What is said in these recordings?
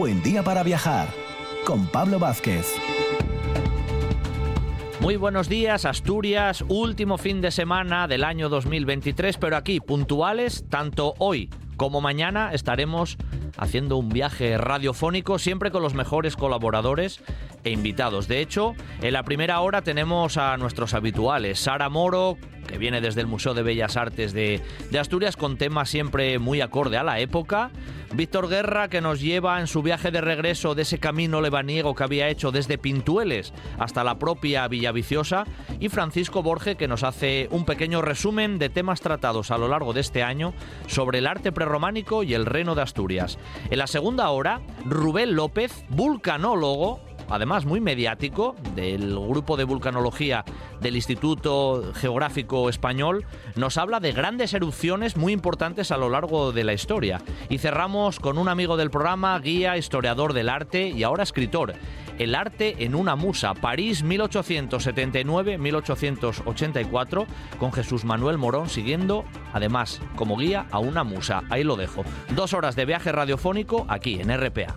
buen día para viajar con Pablo Vázquez. Muy buenos días, Asturias, último fin de semana del año 2023, pero aquí puntuales, tanto hoy como mañana estaremos haciendo un viaje radiofónico siempre con los mejores colaboradores e invitados. De hecho, en la primera hora tenemos a nuestros habituales, Sara Moro, que viene desde el Museo de Bellas Artes de, Asturias con temas siempre muy acorde a la época. Víctor Guerra, que nos lleva en su viaje de regreso de ese camino lebaniego que había hecho desde Pintueles hasta la propia Villaviciosa. Y Francisco Borge, que nos hace un pequeño resumen de temas tratados a lo largo de este año sobre el arte prerrománico y el reino de Asturias. En la segunda hora, Rubén López, vulcanólogo, además muy mediático, del grupo de vulcanología del Instituto Geográfico Español, nos habla de grandes erupciones muy importantes a lo largo de la historia. Y cerramos con un amigo del programa, guía, historiador del arte y ahora escritor. El arte en una musa, París 1879-1884, con Jesús Manuel Morón siguiendo, además, como guía a una musa. Ahí lo dejo. Dos horas de viaje radiofónico aquí en RPA.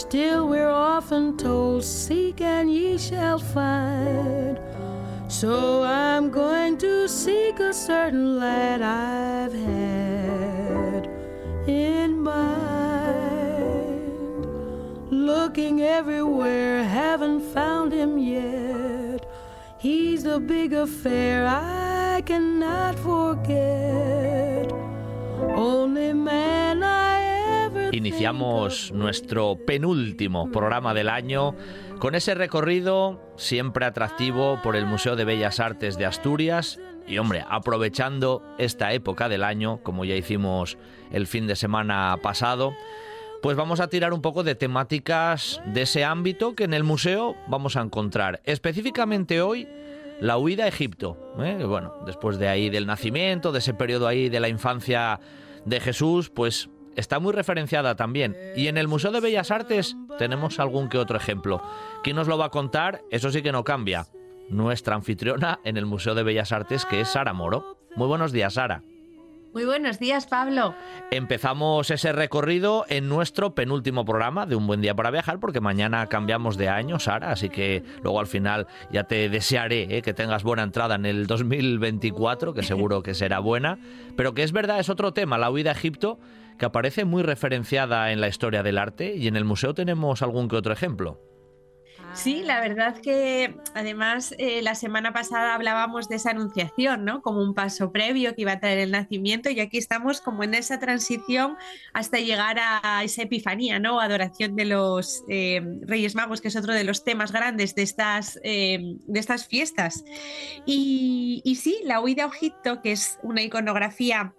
Still, we're often told, Seek and ye shall find. So I'm going to seek a certain lad I've had in mind. Looking everywhere, haven't found him yet. He's a big affair I cannot forget. Iniciamos nuestro penúltimo programa del año con ese recorrido siempre atractivo por el Museo de Bellas Artes de Asturias y hombre, aprovechando esta época del año, como ya hicimos el fin de semana pasado, pues vamos a tirar un poco de temáticas de ese ámbito que en el museo vamos a encontrar. Específicamente hoy la huida a Egipto. ¿eh? Bueno, después de ahí del nacimiento, de ese periodo ahí de la infancia de Jesús, pues está muy referenciada también. Y en el Museo de Bellas Artes tenemos algún que otro ejemplo. ¿Quién nos lo va a contar? Eso sí que no cambia. Nuestra anfitriona en el Museo de Bellas Artes, que es Sara Moro. Muy buenos días, Sara. Muy buenos días, Pablo. Empezamos ese recorrido en nuestro penúltimo programa de Un Buen Día para Viajar, porque mañana cambiamos de año, Sara, así que luego al final ya te desearé eh, que tengas buena entrada en el 2024, que seguro que será buena, pero que es verdad, es otro tema, la huida a Egipto, que aparece muy referenciada en la historia del arte y en el museo tenemos algún que otro ejemplo. Sí, la verdad que además eh, la semana pasada hablábamos de esa anunciación, ¿no? Como un paso previo que iba a traer el nacimiento y aquí estamos como en esa transición hasta llegar a esa epifanía, ¿no? Adoración de los eh, Reyes Magos, que es otro de los temas grandes de estas, eh, de estas fiestas. Y, y sí, la huida a Egipto, que es una iconografía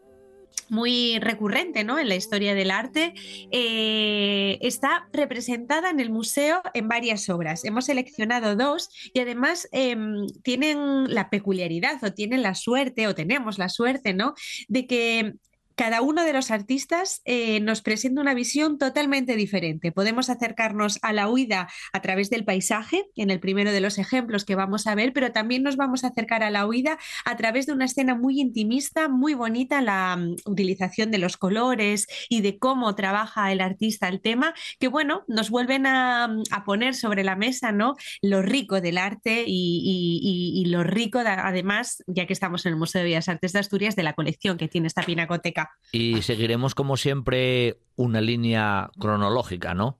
muy recurrente ¿no? en la historia del arte, eh, está representada en el museo en varias obras. Hemos seleccionado dos y además em, tienen la peculiaridad o tienen la suerte o tenemos la suerte ¿no? de que cada uno de los artistas eh, nos presenta una visión totalmente diferente. Podemos acercarnos a la huida a través del paisaje, en el primero de los ejemplos que vamos a ver, pero también nos vamos a acercar a la huida a través de una escena muy intimista, muy bonita, la mm, utilización de los colores y de cómo trabaja el artista el tema, que bueno, nos vuelven a, mm, poner sobre la mesa ¿no? lo rico del arte y, lo rico, además, ya que estamos en el Museo de Bellas Artes de Asturias, de la colección que tiene esta pinacoteca. Y seguiremos, como siempre, una línea cronológica, ¿no?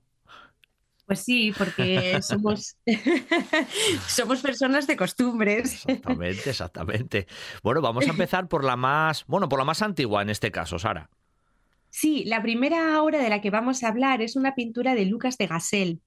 Pues sí, porque somos, somos personas de costumbres. Exactamente, exactamente. Bueno, vamos a empezar por la más, bueno, por la más antigua en este caso, Sara. Sí, la primera obra de la que vamos a hablar es una pintura de Lucas de Gassel,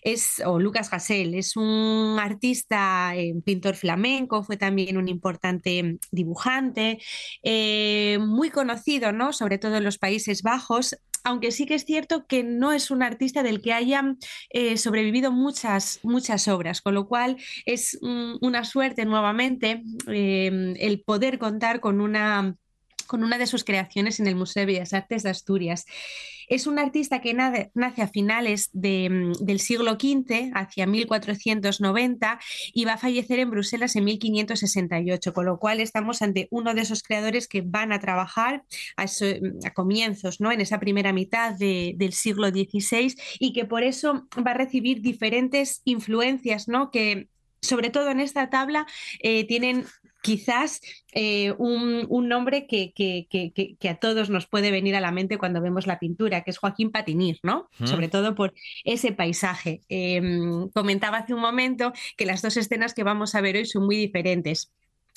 es, o Lucas Gassel, es un artista, eh, pintor flamenco, fue también un importante dibujante, eh, muy conocido, ¿no? sobre todo en los Países Bajos, aunque sí que es cierto que no es un artista del que hayan eh, sobrevivido muchas, muchas obras, con lo cual es una suerte nuevamente el poder contar con una con una de sus creaciones en el Museo de Bellas Artes de Asturias. Es un artista que nace a finales mm, del siglo XV, hacia 1490, y va a fallecer en Bruselas en 1568, con lo cual estamos ante uno de esos creadores que van a trabajar a, mm, comienzos, ¿no? en esa primera mitad del siglo XVI, y que por eso va a recibir diferentes influencias ¿no? que sobre todo en esta tabla, eh, tienen quizás eh, un, nombre que, que, a todos nos puede venir a la mente cuando vemos la pintura, que es Joaquín Patinir, ¿no? Sobre todo por ese paisaje. Em, comentaba hace un momento que las dos escenas que vamos a ver hoy son muy diferentes.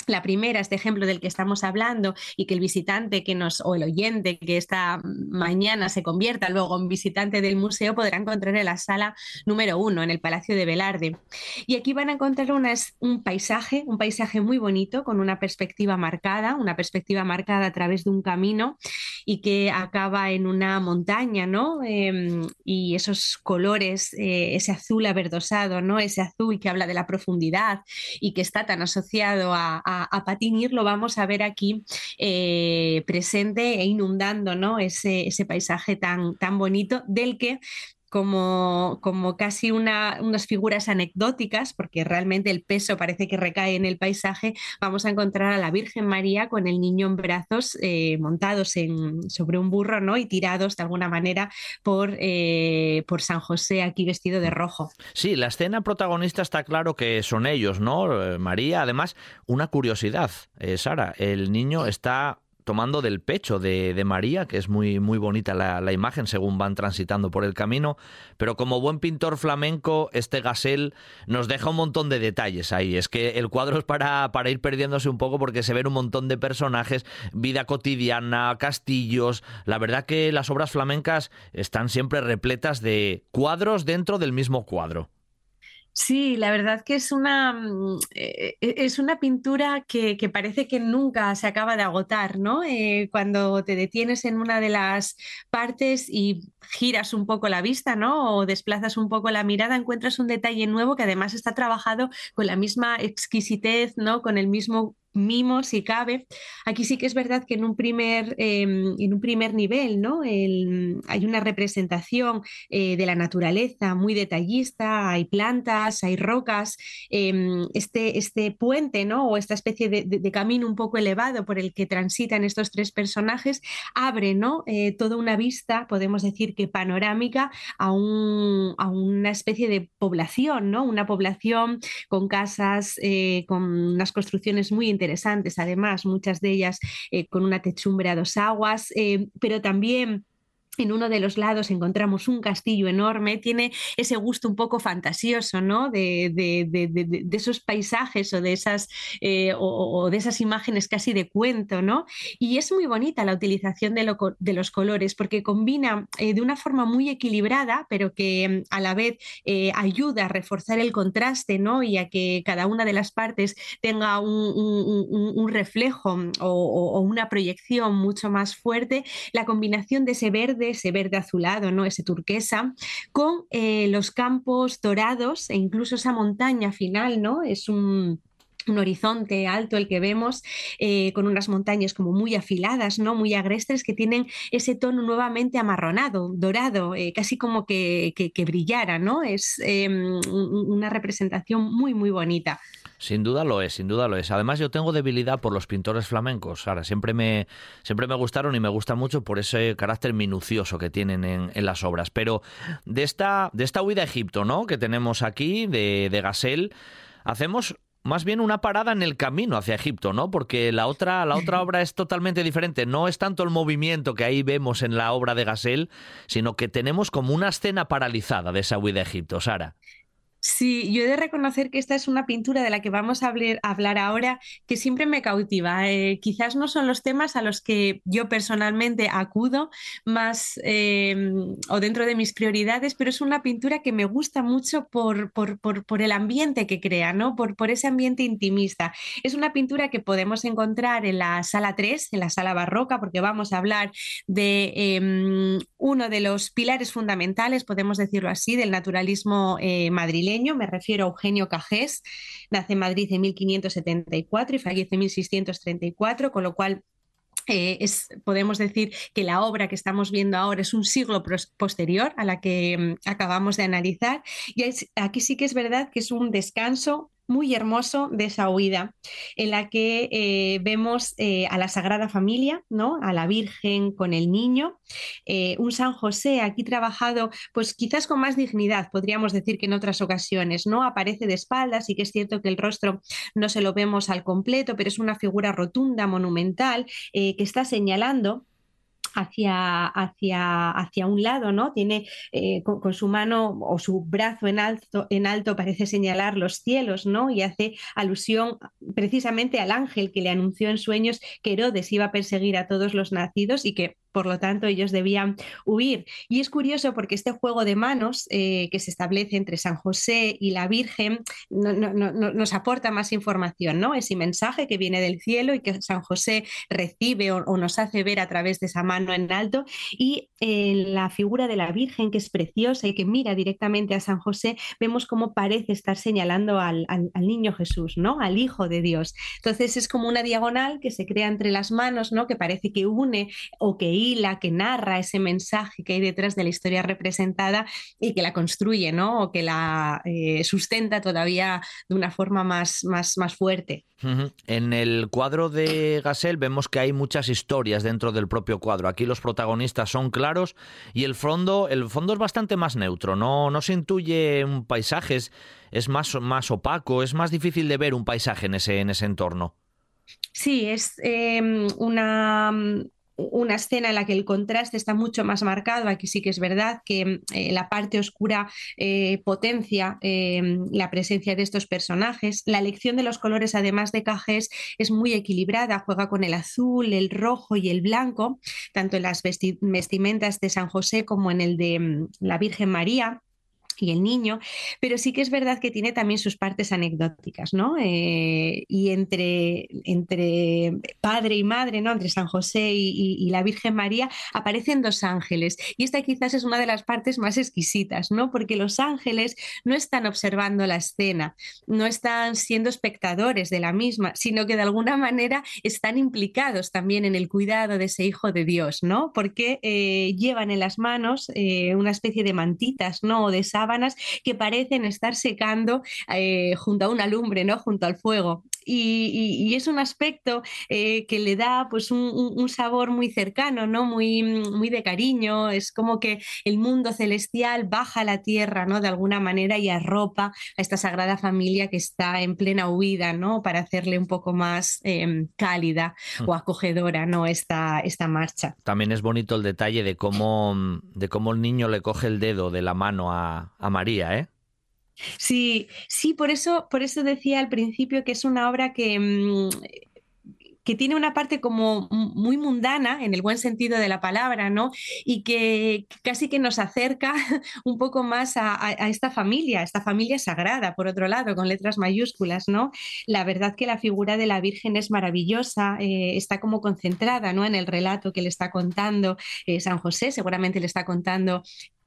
La primera, este ejemplo del que estamos hablando y que el visitante que nos, o el oyente que esta mañana se convierta luego en visitante del museo podrá encontrar en la sala número uno, en el Palacio de Velarde. Y aquí van a encontrar un paisaje, un paisaje muy bonito, con una perspectiva marcada, una perspectiva marcada a través de un camino y que acaba en una montaña, ¿no? Em, y esos colores, eh, ese azul averdosado, ¿no? Ese azul que habla de la profundidad y que está tan asociado a, Patinir lo vamos a ver aquí eh, presente e inundando ¿no? ese, ese paisaje tan, tan bonito del que como, como casi unas figuras anecdóticas, porque realmente el peso parece que recae en el paisaje, vamos a encontrar a la Virgen María con el niño en brazos eh, montados en, sobre un burro ¿no? y tirados de alguna manera por, eh, por San José aquí vestido de rojo. Sí, la escena protagonista está claro que son ellos, ¿no? Eh, María, además, una curiosidad, Sara, el niño está tomando del pecho de, María, que es muy, muy bonita la, imagen según van transitando por el camino, pero como buen pintor flamenco, este Gasel nos deja un montón de detalles ahí. Es que el cuadro es para, para ir perdiéndose un poco porque se ven un montón de personajes, vida cotidiana, castillos. La verdad que las obras flamencas están siempre repletas de cuadros dentro del mismo cuadro. Sí, la verdad que es una, mm, eh, e, es una pintura que, parece que nunca se acaba de agotar, ¿no? Eh, cuando te detienes en una de las partes y giras un poco la vista, ¿no? O desplazas un poco la mirada, encuentras un detalle nuevo que además está trabajado con la misma exquisitez, ¿no? Con el mismo mimo si cabe. Aquí sí que es verdad que en un primer, em, en un primer nivel ¿no? hay una representación eh, de la naturaleza muy detallista, hay plantas, hay rocas, em, este, este puente ¿no? o esta especie de, camino un poco elevado por el que transitan estos tres personajes abre ¿no? Eh, toda una vista, podemos decir que panorámica, a, un, a una especie de población, ¿no? una población con casas, eh, con unas construcciones muy interesantes interesantes, además, muchas de ellas eh, con una techumbre a dos aguas, eh, pero también en uno de los lados encontramos un castillo enorme, tiene ese gusto un poco fantasioso, ¿no? De, esos paisajes o de, esas, eh, o, de esas imágenes casi de cuento, ¿no? Y es muy bonita la utilización de, los colores porque combina eh, de una forma muy equilibrada, pero que mm, a la vez eh, ayuda a reforzar el contraste, ¿no? Y a que cada una de las partes tenga un, reflejo mm, o una proyección mucho más fuerte. La combinación de ese verde ese verde azulado, ¿no? ese turquesa, con eh, los campos dorados e incluso esa montaña final, ¿no? Es un horizonte alto el que vemos eh, con unas montañas como muy afiladas, ¿no? muy agrestres que tienen ese tono nuevamente amarronado, dorado, eh, casi como que, que, brillara, ¿no? Es em, una representación muy muy bonita. Sin duda lo es, sin duda lo es. Además yo tengo debilidad por los pintores flamencos. Ahora, siempre me, siempre me gustaron y me gustan mucho por ese carácter minucioso que tienen en, las obras. Pero de esta, de esta huida a Egipto, ¿no? Que tenemos aquí, de, de Gasel, hacemos más bien una parada en el camino hacia Egipto, ¿no? Porque la otra, la otra obra es totalmente diferente. No es tanto el movimiento que ahí vemos en la obra de Gasel, sino que tenemos como una escena paralizada de esa huida a Egipto, Sara. Sí, yo he de reconocer que esta es una pintura de la que vamos a hablar, ahora que siempre me cautiva. Eh, quizás no son los temas a los que yo personalmente acudo más em, o dentro de mis prioridades, pero es una pintura que me gusta mucho por, por, el ambiente que crea, ¿no? Por, por ese ambiente intimista. Es una pintura que podemos encontrar en la sala 3, en la sala barroca, porque vamos a hablar de em, uno de los pilares fundamentales, podemos decirlo así, del naturalismo eh, me refiero a Eugenio Cajés, nace en Madrid en 1574 y fallece en 1634, con lo cual eh, es, podemos decir que la obra que estamos viendo ahora es un siglo posterior a la que mm, acabamos de analizar. Y aquí sí que es verdad que es un descanso muy hermoso de esa huida, en la que eh, vemos eh, a la Sagrada Familia, ¿no? a la Virgen con el niño, un San José aquí trabajado, pues quizás con más dignidad, podríamos decir que en otras ocasiones, ¿no? Aparece de espaldas y que es cierto que el rostro no se lo vemos al completo, pero es una figura rotunda, monumental, que está señalando hacia, hacia, hacia un lado, ¿no? Tiene eh, con, su mano o su brazo en alto, en alto parece señalar los cielos, ¿no? Y hace alusión precisamente al ángel que le anunció en sueños que Herodes iba a perseguir a todos los nacidos y que por lo tanto ellos debían huir. Y es curioso porque este juego de manos eh, que se establece entre San José y la Virgen nos aporta más información, ¿no? Ese mensaje que viene del cielo y que San José recibe o, nos hace ver a través de esa mano en alto. Y en la figura de la Virgen, que es preciosa y que mira directamente a San José, vemos cómo parece estar señalando al, al niño Jesús, ¿no? Al Hijo de Dios. Entonces es como una diagonal que se crea entre las manos, ¿no? Que parece que une o que la que narra ese mensaje que hay detrás de la historia representada y que la construye, ¿no? O que la eh, sustenta todavía de una forma más, más, más fuerte. En el cuadro de Gasel vemos que hay muchas historias dentro del propio cuadro. Aquí los protagonistas son claros y el fondo, el fondo es bastante más neutro, no, no se intuye un paisaje, es, más, más opaco, es más difícil de ver un paisaje en ese, en ese entorno. Sí, es em, una, una escena en la que el contraste está mucho más marcado. Aquí sí que es verdad que eh, la parte oscura eh, potencia eh, la presencia de estos personajes. La elección de los colores, además de Cajés, es muy equilibrada. Juega con el azul, el rojo y el blanco, tanto en las vestimentas de San José como en el de mm, la Virgen María y el niño, pero sí que es verdad que tiene también sus partes anecdóticas, ¿no? Eh, y entre, entre padre y madre, ¿no? Entre San José y, la Virgen María aparecen dos ángeles. Y esta quizás es una de las partes más exquisitas, ¿no? Porque los ángeles no están observando la escena, no están siendo espectadores de la misma, sino que de alguna manera están implicados también en el cuidado de ese Hijo de Dios, ¿no? Porque eh, llevan en las manos eh, una especie de mantitas, ¿no? de esa que parecen estar secando eh, junto a una lumbre, ¿no? Junto al fuego. Y, es un aspecto eh, que le da pues un, sabor muy cercano, ¿no? Muy, muy de cariño. Es como que el mundo celestial baja a la tierra, ¿no? De alguna manera y arropa a esta sagrada familia que está en plena huida, ¿no? Para hacerle un poco más em, cálida o hmm. acogedora, ¿no? Esta, esta marcha. También es bonito el detalle de cómo, de cómo el niño le coge el dedo de la mano a, a María, ¿eh? Sí, sí, por eso, por eso decía al principio que es una obra que, mm, que tiene una parte como muy mundana, en el buen sentido de la palabra, ¿no? Y que casi que nos acerca un poco más a, esta familia, esta familia sagrada, por otro lado, con letras mayúsculas, ¿no? La verdad que la figura de la Virgen es maravillosa, eh, está como concentrada, ¿no? En el relato que le está contando eh, San José, seguramente le está contando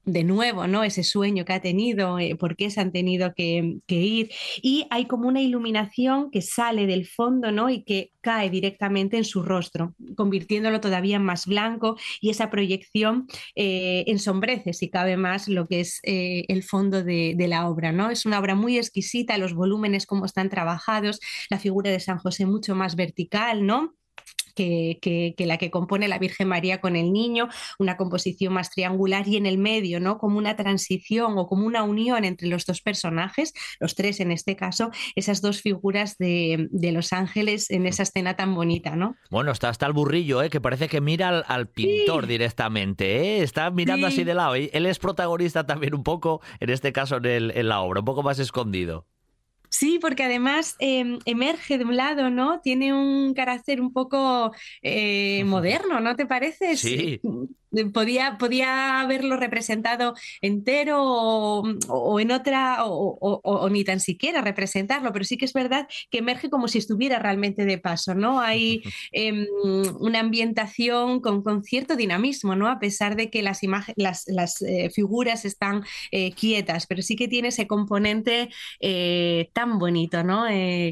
de nuevo, ¿no? Ese sueño que ha tenido, eh, por qué se han tenido que, ir. Y hay como una iluminación que sale del fondo, ¿no? Y que cae directamente en su rostro, convirtiéndolo todavía más blanco y esa proyección eh, ensombrece, si cabe más, lo que es eh, el fondo de, de, la obra, ¿no? Es una obra muy exquisita, los volúmenes como están trabajados, la figura de San José mucho más vertical, ¿no? Que, la que compone la Virgen María con el niño, una composición más triangular y en el medio, ¿no? Como una transición o como una unión entre los dos personajes, los tres en este caso, esas dos figuras de, los ángeles en esa escena tan bonita, ¿no? Bueno, está hasta el burrillo, ¿eh? que parece que mira al, pintor directamente, ¿eh? está mirando así de lado. Él es protagonista también un poco, en este caso en la obra, un poco más escondido. Sí, porque además em, emerge de un lado, ¿no? Tiene un carácter un poco eh, moderno, ¿no te parece? Sí. Podía, podía haberlo representado entero o, en otra, o, ni tan siquiera representarlo, pero sí que es verdad que emerge como si estuviera realmente de paso, ¿no? Hay em, una ambientación con, con, cierto dinamismo, ¿no? A pesar de que las, las, las eh, figuras están eh, quietas, pero sí que tiene ese componente eh, tan bonito, ¿no?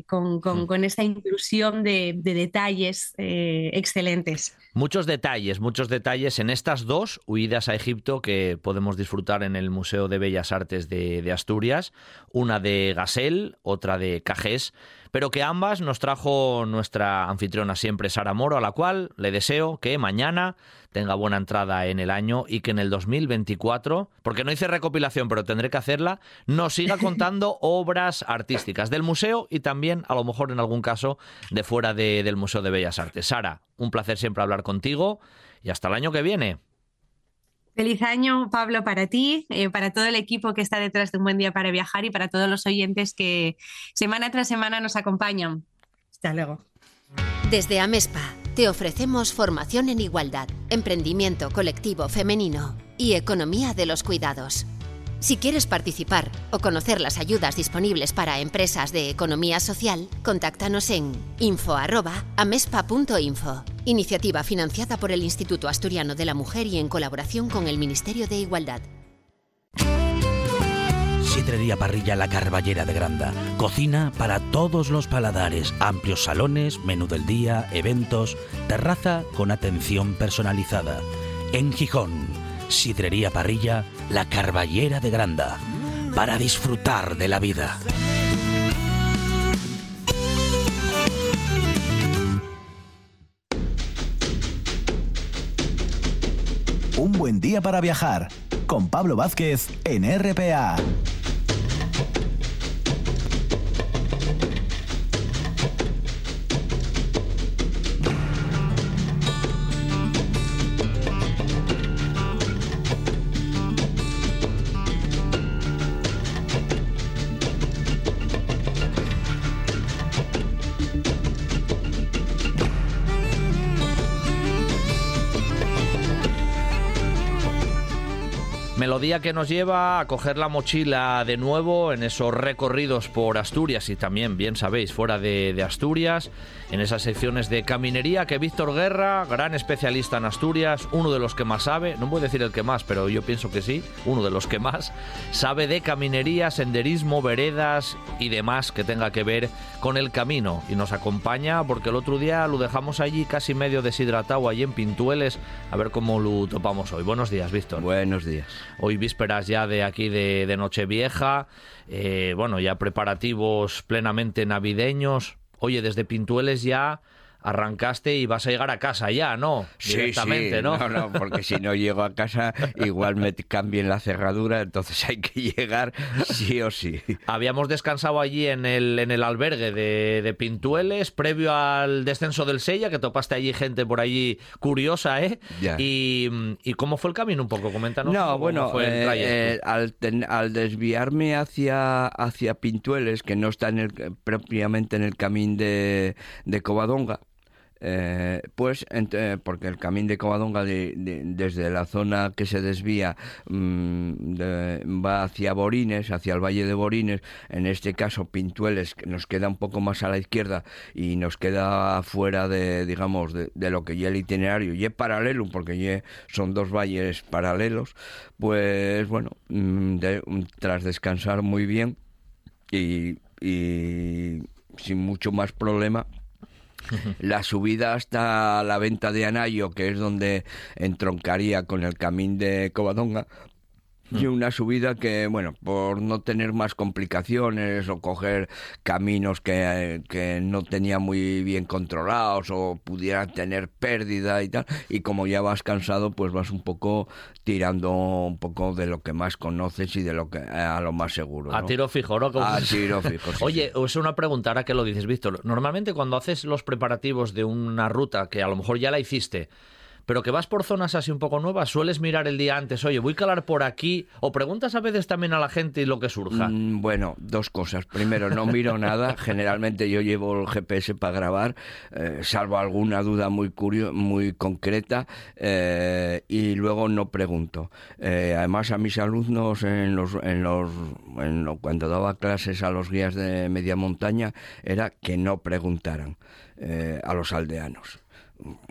Con, con, con, esta inclusión de, de detalles excelentes. Muchos detalles, muchos detalles. En estas dos huidas a Egipto que podemos disfrutar en el Museo de Bellas Artes de, Asturias, una de Gasel, otra de Cajés, pero que ambas nos trajo nuestra anfitriona siempre, Sara Moro, a la cual le deseo que mañana tenga buena entrada en el año y que en el 2024, porque no hice recopilación, pero tendré que hacerla, nos siga contando obras artísticas del museo y también, a lo mejor en algún caso, de fuera del Museo de Bellas Artes. Sara, un placer siempre hablar contigo y hasta el año que viene. Feliz año, Pablo, para ti, eh, para todo el equipo que está detrás de Un Buen Día para Viajar y para todos los oyentes que semana tras semana nos acompañan. Hasta luego. Desde Amespa te ofrecemos formación en igualdad, emprendimiento colectivo femenino y economía de los cuidados. Si quieres participar o conocer las ayudas disponibles para empresas de economía social, contáctanos en info.amespa.info. Iniciativa financiada por el Instituto Asturiano de la Mujer y en colaboración con el Ministerio de Igualdad. Sidrería Parrilla La Carballera de Granda. Cocina para todos los paladares. Amplios salones, menú del día, eventos, terraza con atención personalizada. En Gijón Sidrería Parrilla, La Carballera de Granda, para disfrutar de la vida. Un buen día para viajar con Pablo Vázquez en RPA. Melodía que nos lleva a coger la mochila de nuevo en esos recorridos por Asturias y también, bien sabéis, fuera de, Asturias, en esas secciones de caminería que Víctor Guerra, gran especialista en Asturias, uno de los que más sabe, no voy a decir el que más, pero yo pienso que sí, uno de los que más, sabe de caminería, senderismo, veredas y demás que tenga que ver con el camino. Y nos acompaña porque el otro día lo dejamos allí casi medio deshidratado, allí en Pintueles, a ver cómo lo topamos hoy. Buenos días, Víctor. Buenos días hoy vísperas ya de aquí de, Nochevieja, eh, bueno, ya preparativos plenamente navideños. Oye, desde Pintueles ya arrancaste y vas a llegar a casa ya, ¿no? Directamente, ¿no? No, no, porque si no llego a casa igual me cambien la cerradura, entonces hay que llegar sí o sí. Habíamos descansado allí en el, en el albergue de, Pintueles, previo al descenso del Sella, que topaste allí gente por allí curiosa, ¿eh? Y, cómo fue el camino un poco? Coméntanos. No, bueno, eh, eh, al, desviarme hacia, hacia Pintueles, que no está en el, propiamente en el camino de, de Covadonga, eh, pues porque el camino de Covadonga desde la zona que se desvía mm, va hacia Borines, hacia el valle de Borines, en este caso Pintueles que nos queda un poco más a la izquierda y nos queda fuera de digamos de, lo que ya el itinerario y paralelo porque ya son dos valles paralelos, pues bueno, mm, tras descansar muy bien y sin mucho más problema la subida hasta la venta de Anayo, que es donde entroncaría con el camín de Covadonga, y una subida que, bueno, por no tener más complicaciones o coger caminos que, que, no tenía muy bien controlados o pudieran tener pérdida y tal, y como ya vas cansado, pues vas un poco tirando un poco de lo que más conoces y de lo que a lo más seguro. A tiro fijo, ¿no? A tiro fijo. Oye, es una pregunta ahora que lo dices, Víctor. Normalmente cuando haces los preparativos de una ruta que a lo mejor ya la hiciste, pero que vas por zonas así un poco nuevas, sueles mirar el día antes, oye, voy a calar por aquí, o preguntas a veces también a la gente lo que surja. Mm, bueno, dos cosas. Primero, no miro nada. Generalmente yo llevo el GPS para grabar, eh, salvo alguna duda muy curio muy concreta, eh, y luego no pregunto. Eh, además, a mis alumnos en los, en los, en cuando daba clases a los guías de media montaña, era que no preguntaran a los aldeanos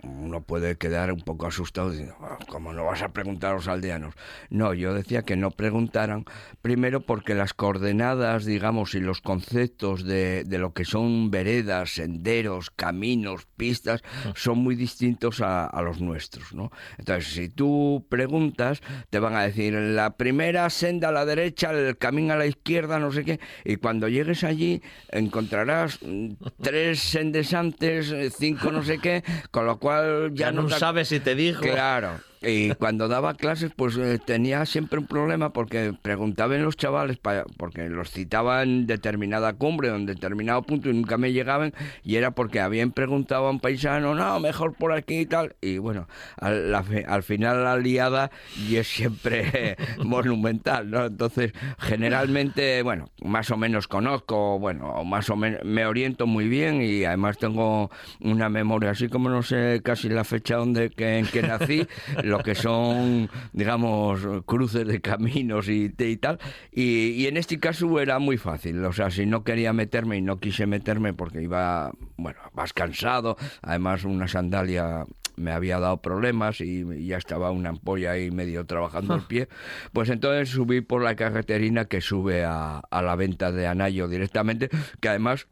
uno puede quedar un poco asustado diciendo, ah, ¿cómo no vas a preguntar a los aldeanos? No, yo decía que no preguntaran, primero porque las coordenadas, digamos, y los conceptos de, de lo que son veredas, senderos, caminos, pistas, son muy distintos a, a, los nuestros, ¿no? Entonces, si tú preguntas, te van a decir, la primera senda a la derecha, el camino a la izquierda, no sé qué, y cuando llegues allí encontrarás mm, tres sendesantes, cinco no sé qué, con lo cual ya, no, sabes si te dijo. Claro. Y cuando daba clases, pues eh, tenía siempre un problema porque preguntaban los chavales, porque los citaban determinada cumbre en determinado punto y nunca me llegaban, y era porque habían preguntado a un paisano, no, mejor por aquí y tal. Y bueno, al, al final la liada y es siempre monumental, ¿no? Entonces, generalmente, bueno, más o menos conozco, bueno, más o menos me oriento muy bien y además tengo una memoria, así como no sé casi la fecha donde, que, en que nací, lo que son, digamos, cruces de caminos y, y tal. Y, en este caso era muy fácil. O sea, si no quería meterme y no quise meterme porque iba, bueno, más cansado, además una sandalia me había dado problemas y ya estaba una ampolla ahí medio trabajando el pie, pues entonces subí por la carreterina que sube a, a la venta de Anayo directamente, que además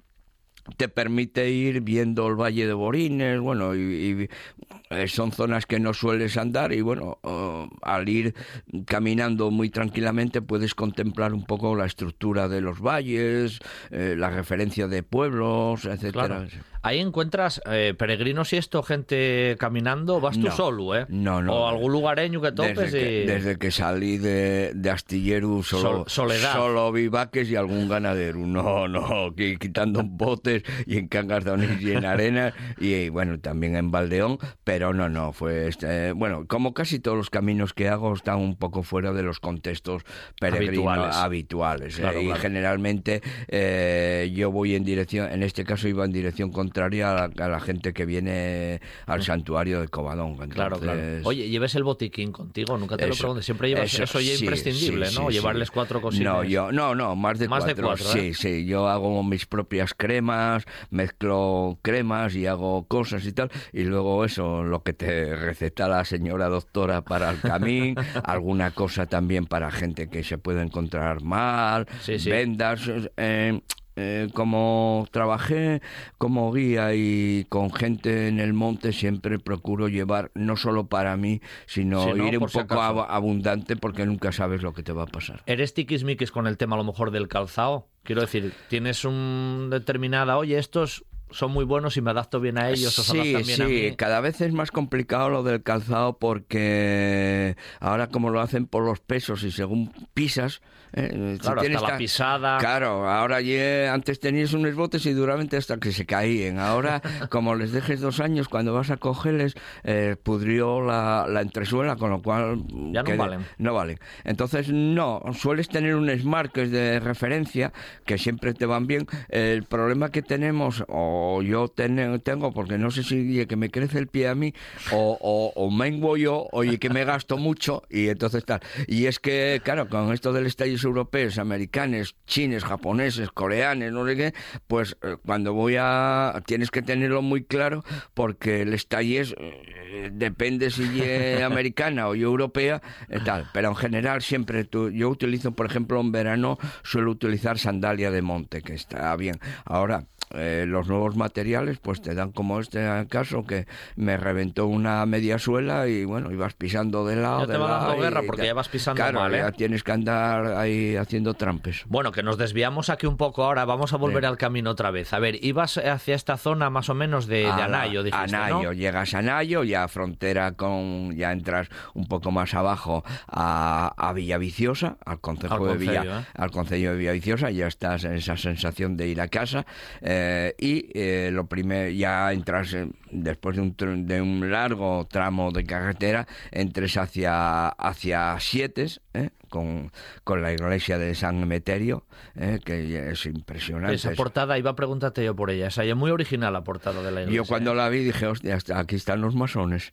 te permite ir viendo el Valle de Borines, bueno, y, eh, son zonas que no sueles andar y bueno, al ir caminando muy tranquilamente puedes contemplar un poco la estructura de los valles, eh, la referencia de pueblos, etcétera. Ahí encuentras eh, peregrinos y esto, gente caminando, vas tú solo, ¿eh? No, no. O algún lugareño que topes desde que, Desde que salí de, de Astilleru solo, soledad. solo vi vaques y algún ganadero. No, no, quitando botes y en cangas de y en arena y bueno, también en Valdeón, pero no, no, fue... Este, bueno, como casi todos los caminos que hago están un poco fuera de los contextos peregrinos habituales. ¿eh? y generalmente eh, yo voy en dirección, en este caso iba en dirección contraria contraria a la, gente que viene al santuario de Covadonga. Claro, claro. Oye, ¿lleves el botiquín contigo? Nunca te lo pregunté. Siempre llevas eso, ya imprescindible, ¿no? Llevarles cuatro cositas. No, yo, no, no, más de más cuatro. De cuatro Sí, ¿eh? sí. Yo hago mis propias cremas, mezclo cremas y hago cosas y tal. Y luego eso, lo que te receta la señora doctora para el camino, alguna cosa también para gente que se puede encontrar mal, vendas. Eh, eh, como trabajé como guía y con gente en el monte, siempre procuro llevar, no solo para mí, sino ir un poco abundante porque nunca sabes lo que te va a pasar. ¿Eres tiquismiquis con el tema a lo mejor del calzado? Quiero decir, tienes un determinada, oye, estos son muy buenos y me adapto bien a ellos. sí, sí, cada vez es más complicado lo del calzado porque ahora como lo hacen por los pesos y según pisas, eh, claro, hasta la pisada. Claro, ahora antes tenías unos botes y duramente hasta que se caían. Ahora, como les dejes dos años, cuando vas a cogerles, eh, pudrió la, la, entresuela, con lo cual... Ya no valen. No valen. Entonces, no, sueles tener unos marques de referencia que siempre te van bien. El problema que tenemos, o yo tengo, porque no sé si que me crece el pie a mí, o, o, o mengo yo, oye, que me gasto mucho, y entonces tal. Y es que, claro, con esto del estallido europeos, americanos, chinos, japoneses, coreanos, no sé qué, pues eh, cuando voy a... tienes que tenerlo muy claro porque el estalles eh, depende si es americana o europea, y eh, tal. Pero en general siempre tú, yo utilizo, por ejemplo, en verano suelo utilizar sandalia de monte, que está bien. Ahora, eh, los nuevos materiales pues te dan como este caso que me reventó una media suela y bueno, ibas pisando de lado. Ya te va dando guerra porque ya vas pisando mal, ¿eh? ya tienes que andar ahí haciendo trampes. Bueno, que nos desviamos aquí un poco ahora, vamos a volver al camino otra vez. A ver, ibas hacia esta zona más o menos de, Anayo, dijiste, Anayo, llegas a Anayo, ya frontera con, ya entras un poco más abajo a, a Villaviciosa, al concejo de Villa, ¿eh? al concejo de Villaviciosa, ya estás en esa sensación de ir a casa. Eh, Eh, y eh, lo primero, ya entras, después de un, de un largo tramo de carretera, entres hacia, hacia Sietes, ¿eh? Con, con, la iglesia de San Emeterio, ¿eh? que es impresionante. Esa portada, iba a preguntarte yo por ella, esa es muy original la portada de la iglesia. Yo cuando la vi dije, hostia, aquí están los masones.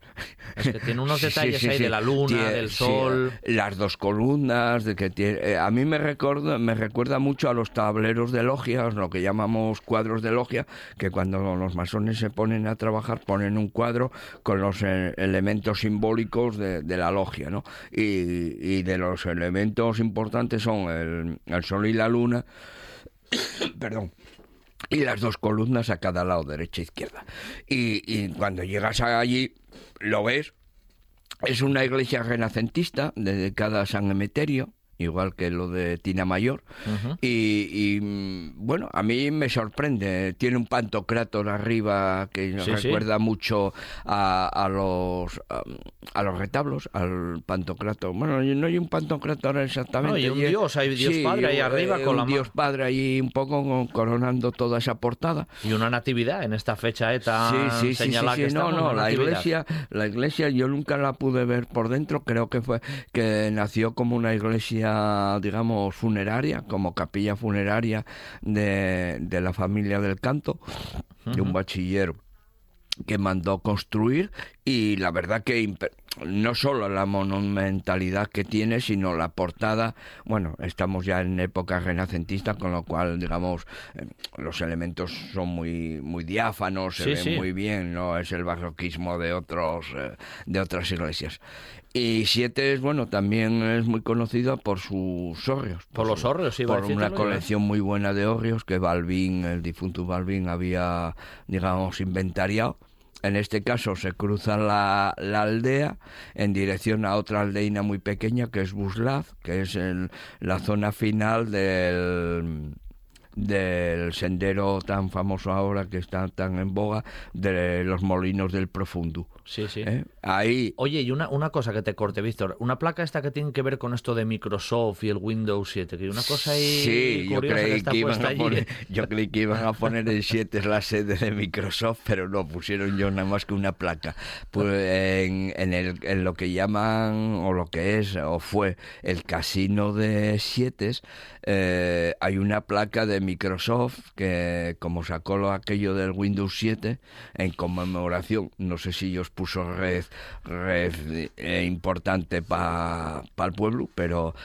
Es que tiene unos detalles ahí de la luna, del sol. las dos columnas, de que tiene, a mí me recuerda, me recuerda mucho a los tableros de logias, lo que llamamos cuadros de logia, que cuando los masones se ponen a trabajar ponen un cuadro con los eh, elementos simbólicos de, de, la logia, ¿no? Y, y, de los elementos importantes son el, el sol y la luna, perdón, y las dos columnas a cada lado, derecha e izquierda. Y, y cuando llegas allí, lo ves, es una iglesia renacentista dedicada a San Emeterio, igual que lo de Tina Mayor. y, mm, bueno, a mí me sorprende. Tiene un pantocrátor arriba que nos recuerda mucho a, los a, los retablos, al pantocrátor. Bueno, no hay un pantocrátor exactamente. No, hay un dios, hay Dios Padre ahí arriba eh, con un Dios Padre ahí un poco coronando toda esa portada. Y una natividad en esta fecha eta sí, sí, que no, no, la iglesia, la iglesia yo nunca la pude ver por dentro. Creo que fue que nació como una iglesia digamos, funeraria, como capilla funeraria de, de la familia del canto, de un bachiller que mandó construir y la verdad que no solo la monumentalidad que tiene, sino la portada, bueno, estamos ya en época renacentista, con lo cual, digamos, eh, los elementos son muy muy diáfanos, se ven muy bien, no es el barroquismo de otros eh, de otras iglesias. Y Siete es, bueno, también es muy conocido por sus hórreos. Por, los hórreos, sí. Por una colección muy buena de hórreos que Balvin, el difunto Balvin, había, digamos, inventariado. En este caso se cruza la, aldea en dirección a otra aldeina muy pequeña que es Buslav, que es en la zona final del del sendero tan famoso ahora que está tan en boga de los molinos del profundo. Sí, sí. ¿Eh? Ahí. Oye, y una, una cosa que te corte, Víctor. Una placa esta que tiene que ver con esto de Microsoft y el Windows 7, que una cosa ahí. Sí, yo creí que, iban a poner, yo creí que iban a poner el 7 es la sede de Microsoft, pero no pusieron yo nada más que una placa. Pues en, en, el, en lo que llaman, o lo que es, o fue el casino de 7, eh, hay una placa de Microsoft que, como sacó aquello del Windows 7, en conmemoración, no sé si ellos puso red, red eh, importante para el pueblo, pero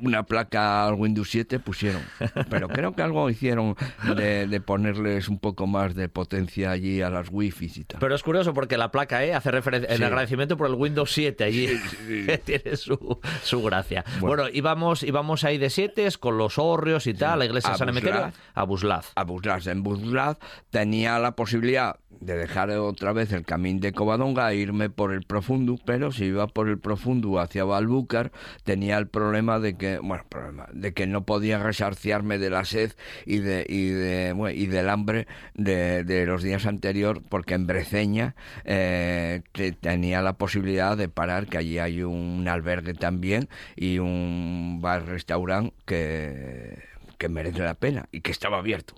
una placa al Windows 7 pusieron. Pero creo que algo hicieron de, ponerles un poco más de potencia allí a las wifi y tal. Pero es curioso porque la placa ¿eh? hace referencia, el agradecimiento por el Windows 7 allí tiene su, su gracia. Bueno, íbamos, íbamos ahí de 7 con los hórreos y tal, la iglesia de San Emeterio, a Buslaz. A Buslaz. En Buslaz tenía la posibilidad de dejar otra vez el camino de Covadonga e irme por el profundo, pero si iba por el profundo hacia Balbúcar tenía el problema de que, bueno, problema, de que no podía resarciarme de la sed y de y de y del hambre de, de los días anteriores porque en Breceña eh, tenía la posibilidad de parar que allí hay un albergue también y un bar restaurante que que merece la pena y que estaba abierto.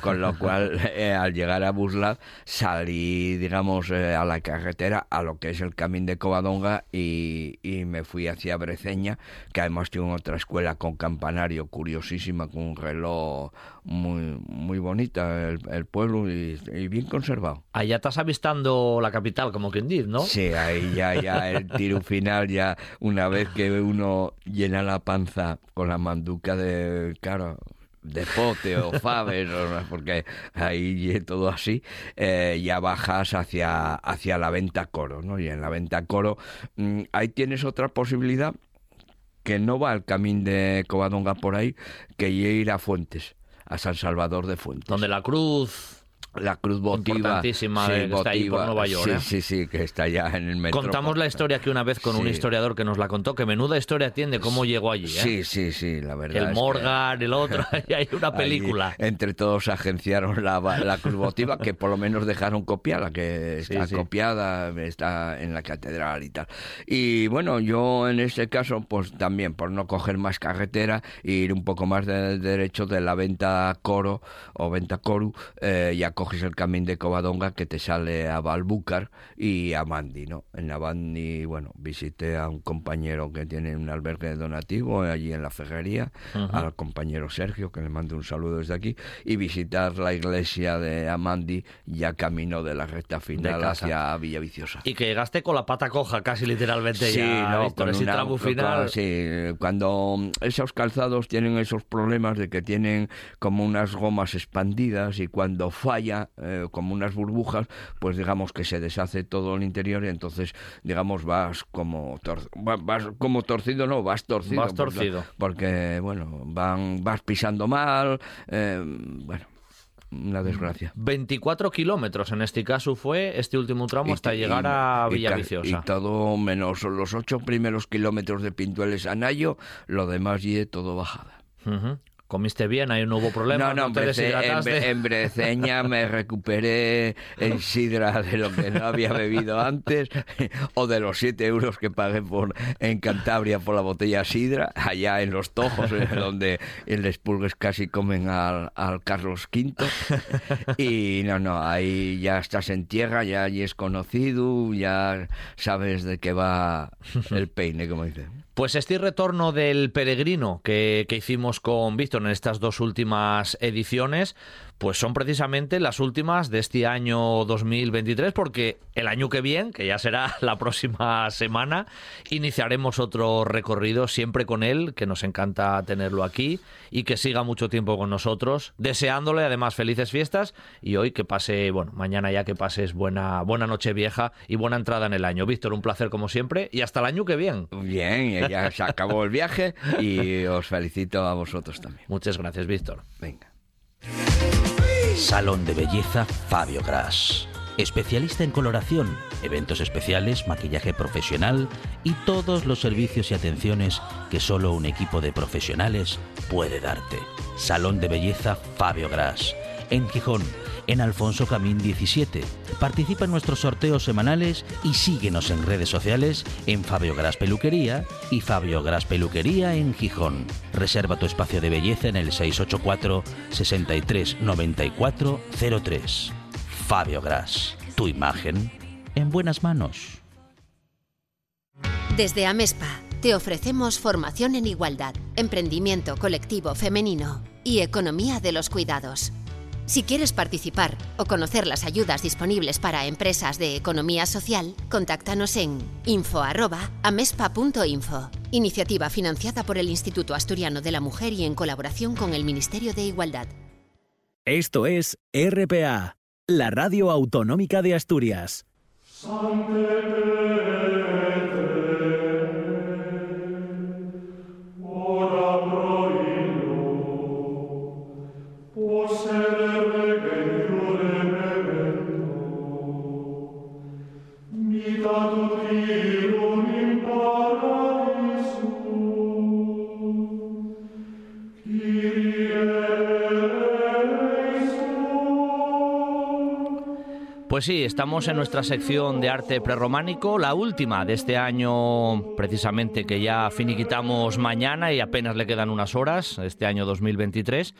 Con lo cual, eh, al llegar a Buslav, salí, digamos, eh, a la carretera, a lo que es el camino de Covadonga, y, y, me fui hacia Breceña, que además tiene otra escuela con campanario curiosísima, con un reloj muy, muy bonita, el, pueblo, y, bien conservado. Ya estás avistando la capital, como quien dice, ¿no? Sí, ahí ya, ya el tiro final, ya una vez que uno llena la panza con la manduca de, claro, de pote o faves, porque ahí todo así, eh, ya bajas hacia, hacia la venta coro, ¿no? Y en la venta coro, mm, ahí tienes otra posibilidad que no va al camino de Covadonga por ahí, que ir a Fuentes, a San Salvador de Fuentes. Donde la cruz la cruz votiva. Importantísima, que está ahí por Nueva York. Sí, ¿eh? sí, sí, que está ya en el metro. Contamos la historia aquí una vez con un Sí. historiador que nos la contó, que menuda historia tiene cómo llegó allí. ¿eh? Sí, sí, sí, la verdad. es El que Morgan, el otro, y hay una allí película. entre todos agenciaron la, la cruz votiva, que por lo menos dejaron copiada, que Sí, está sí. copiada, está en la catedral y tal. Y bueno, yo en este caso, pues también por no coger más carretera, e ir un poco más de derecho de la venta Coro o venta Coru, eh, ya coges el camino de Covadonga que te sale a Balbúcar y a Mandi, ¿no? En la Mandi, bueno, visité a un compañero que tiene un albergue donativo allí en la ferrería, al compañero Sergio, que le mando un saludo desde aquí, y visitar la iglesia de Amandi ya camino de la recta final hacia Villaviciosa. Y que llegaste con la pata coja, casi literalmente Sí, ya, no, con ese tramo final. sí, cuando esos calzados tienen esos problemas de que tienen como unas gomas expandidas y cuando eh, como unas burbujas, pues digamos que se deshace todo el interior y entonces, digamos, vas como, tor- va- vas como torcido, no, vas torcido. Vas torcido. Porque, bueno, van, vas pisando mal, eh, bueno, una desgracia. 24 kilómetros en este caso fue este último tramo hasta llegar y- a Villaviciosa. Y, todo menos los ocho primeros kilómetros de Pintueles a Nayo, lo demás y todo bajada. Ujú. Comiste bien, ahí no hubo problema, No, no, te en, en, en Breceña me recuperé en sidra de lo que no había bebido antes, o de los siete euros que pagué por en Cantabria por la botella sidra, allá en los Tojos, eh, donde el expulgues casi comen al, al Carlos V. Y no, no, ahí ya estás en tierra, ya allí es conocido, ya sabes de qué va el peine, como dicen. Pues este retorno del peregrino que, que hicimos con Víctor en estas dos últimas ediciones, pues son precisamente las últimas de este año 2023, porque el año que viene, que ya será la próxima semana, iniciaremos otro recorrido siempre con él, que nos encanta tenerlo aquí y que siga mucho tiempo con nosotros, deseándole además felices fiestas y hoy que pase, bueno, mañana ya que pases buena, buena noche vieja y buena entrada en el año. Víctor, un placer como siempre y hasta el año que viene. Bien, ya se acabó el viaje y os felicito a vosotros también. Muchas gracias, Víctor. Venga. Salón de Belleza Fabio Gras. Especialista en coloración, eventos especiales, maquillaje profesional y todos los servicios y atenciones que solo un equipo de profesionales puede darte. Salón de Belleza Fabio Gras. En Gijón, en Alfonso Camín 17. Participa en nuestros sorteos semanales y síguenos en redes sociales en Fabio Gras Peluquería y Fabio Gras Peluquería en Gijón. Reserva tu espacio de belleza en el 684 63 94 03. Fabio Gras, tu imagen en buenas manos. Desde Amespa te ofrecemos formación en igualdad, emprendimiento colectivo femenino y economía de los cuidados. Si quieres participar o conocer las ayudas disponibles para empresas de economía social, contáctanos en info@amespa.info. Iniciativa financiada por el Instituto Asturiano de la Mujer y en colaboración con el Ministerio de Igualdad. Esto es RPA, la radio autonómica de Asturias. Pues sí, estamos en nuestra sección de arte prerrománico, la última de este año, precisamente que ya finiquitamos mañana y apenas le quedan unas horas, este año 2023.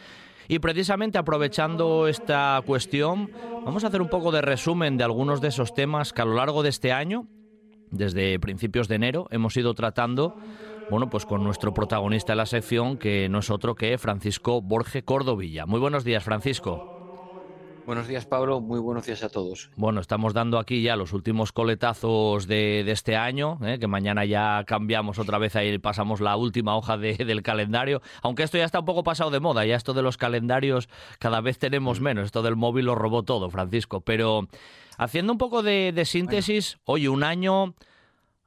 Y precisamente aprovechando esta cuestión, vamos a hacer un poco de resumen de algunos de esos temas que a lo largo de este año, desde principios de enero, hemos ido tratando, bueno, pues con nuestro protagonista de la sección, que no es otro que Francisco Borge Cordovilla. Muy buenos días, Francisco. Buenos días, Pablo. Muy buenos días a todos. Bueno, estamos dando aquí ya los últimos coletazos de, de este año, ¿eh? que mañana ya cambiamos otra vez ahí, pasamos la última hoja de- del calendario, aunque esto ya está un poco pasado de moda, ya esto de los calendarios cada vez tenemos menos, esto del móvil lo robó todo, Francisco, pero haciendo un poco de, de síntesis, oye, un año